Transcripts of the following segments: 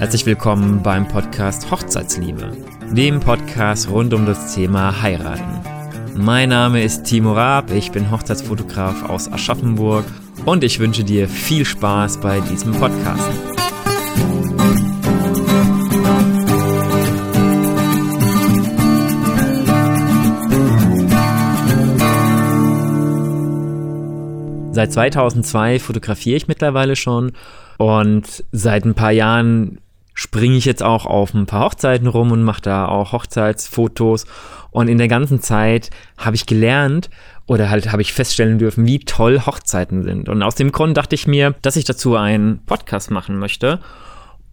Herzlich willkommen beim Podcast Hochzeitsliebe, dem Podcast rund um das Thema Heiraten. Mein Name ist Timo Raab, ich bin Hochzeitsfotograf aus Aschaffenburg und ich wünsche dir viel Spaß bei diesem Podcast. Seit 2002 fotografiere ich mittlerweile schon und seit ein paar Jahren springe ich jetzt auch auf ein paar Hochzeiten rum und mache da auch Hochzeitsfotos. Und in der ganzen Zeit habe ich gelernt oder halt habe ich feststellen dürfen, wie toll Hochzeiten sind. Und aus dem Grund dachte ich mir, dass ich dazu einen Podcast machen möchte.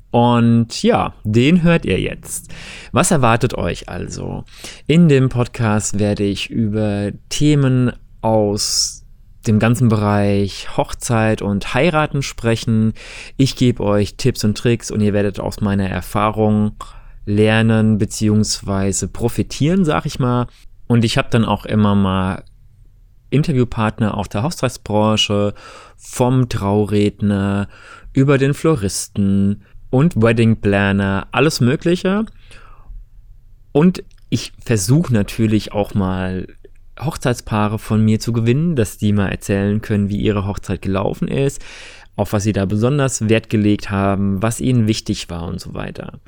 Und ja, den hört ihr jetzt. Was erwartet euch also? In dem Podcast werde ich über Themen aus dem ganzen Bereich Hochzeit und Heiraten sprechen. Ich gebe euch Tipps und Tricks und ihr werdet aus meiner Erfahrung lernen bzw. profitieren, sag ich mal. Und ich habe dann auch immer mal Interviewpartner aus der Hochzeitsbranche, vom Trauredner über den Floristen und Wedding Planner, alles Mögliche. Und ich versuche natürlich auch mal Hochzeitspaare von mir zu gewinnen, dass die mal erzählen können, wie ihre Hochzeit gelaufen ist, auf was sie da besonders Wert gelegt haben, was ihnen wichtig war und so weiter.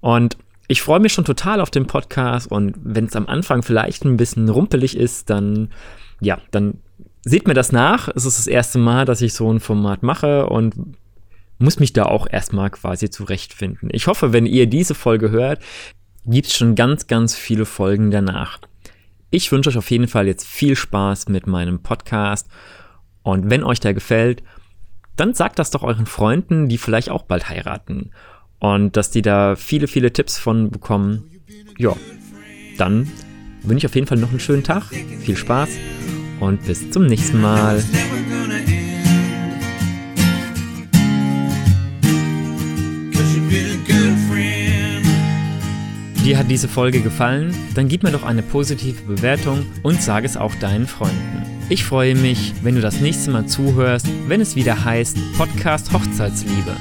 Und ich freue mich schon total auf den Podcast und wenn es am Anfang vielleicht ein bisschen rumpelig ist, dann ja, dann seht mir das nach. Es ist das erste Mal, dass ich so ein Format mache und muss mich da auch erstmal quasi zurechtfinden. Ich hoffe, wenn ihr diese Folge hört, gibt es schon ganz, ganz viele Folgen danach. Ich wünsche euch auf jeden Fall jetzt viel Spaß mit meinem Podcast. Und wenn euch der gefällt, dann sagt das doch euren Freunden, die vielleicht auch bald heiraten. Und dass die da viele, viele Tipps von bekommen. Ja, dann wünsche ich auf jeden Fall noch einen schönen Tag. Viel Spaß und bis zum nächsten Mal. Dir hat diese Folge gefallen? Dann gib mir doch eine positive Bewertung und sag es auch deinen Freunden. Ich freue mich, wenn du das nächste Mal zuhörst, wenn es wieder heißt Podcast Hochzeitsliebe.